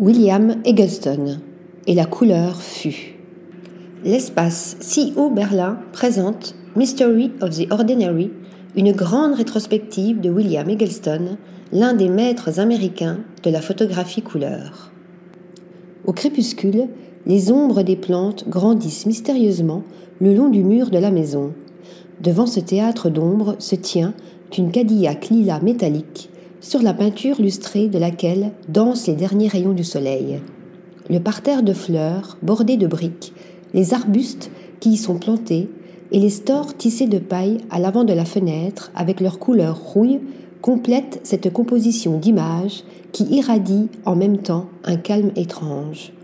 William Eggleston et la couleur fut. L'espace CO Berlin présente Mystery of the Ordinary, une grande rétrospective de William Eggleston, l'un des maîtres américains de la photographie couleur. Au crépuscule, les ombres des plantes grandissent mystérieusement le long du mur de la maison. Devant ce théâtre d'ombres se tient une Cadillac lilas métallique sur la peinture lustrée de laquelle dansent les derniers rayons du soleil. Le parterre de fleurs bordé de briques, les arbustes qui y sont plantés et les stores tissés de paille à l'avant de la fenêtre avec leur couleur rouille complètent cette composition d'images qui irradie en même temps un calme étrange.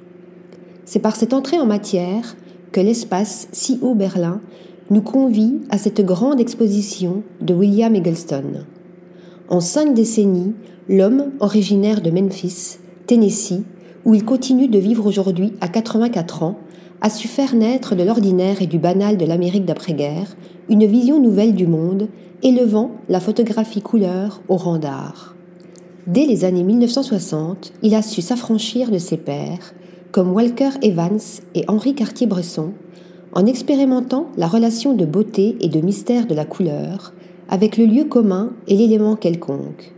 C'est par cette entrée en matière que l'espace si haut Berlin nous convie à cette grande exposition de William Eggleston. En cinq décennies, l'homme, originaire de Memphis, Tennessee, où il continue de vivre aujourd'hui à 84 ans, a su faire naître de l'ordinaire et du banal de l'Amérique d'après-guerre une vision nouvelle du monde, élevant la photographie couleur au rang d'art. Dès les années 1960, il a su s'affranchir de ses pairs, comme Walker Evans et Henri Cartier-Bresson, en expérimentant la relation de beauté et de mystère de la couleur avec le lieu commun et l'élément quelconque.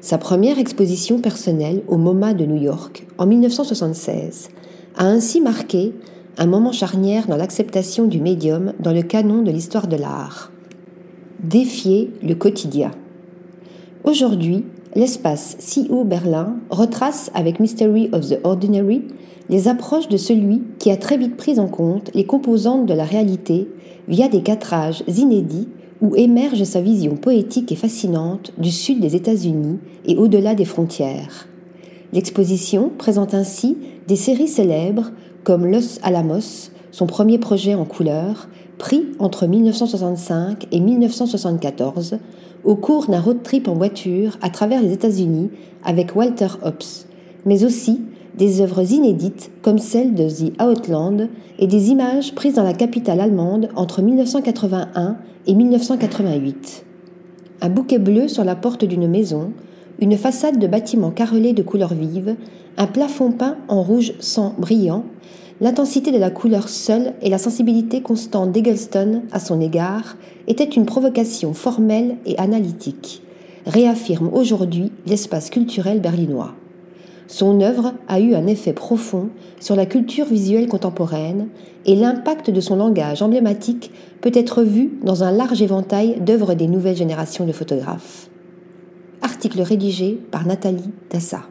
Sa première exposition personnelle au MoMA de New York en 1976 a ainsi marqué un moment charnière dans l'acceptation du médium dans le canon de l'histoire de l'art. Défier le quotidien. Aujourd'hui, l'espace CO Berlin retrace avec Mystery of the Ordinary les approches de celui qui a très vite pris en compte les composantes de la réalité via des catrages inédits où émerge sa vision poétique et fascinante du sud des États-Unis et au-delà des frontières. L'exposition présente ainsi des séries célèbres comme Los Alamos, son premier projet en couleur, pris entre 1965 et 1974 au cours d'un road trip en voiture à travers les États-Unis avec Walter Hopps, mais aussi des œuvres inédites comme celle de The Outland et des images prises dans la capitale allemande entre 1981 et 1988. Un bouquet bleu sur la porte d'une maison, une façade de bâtiment carrelé de couleurs vives, un plafond peint en rouge sang brillant, l'intensité de la couleur seule et la sensibilité constante d'Eggleston à son égard étaient une provocation formelle et analytique, réaffirme aujourd'hui l'espace culturel berlinois. Son œuvre a eu un effet profond sur la culture visuelle contemporaine et l'impact de son langage emblématique peut être vu dans un large éventail d'œuvres des nouvelles générations de photographes. Article rédigé par Nathalie Dassa.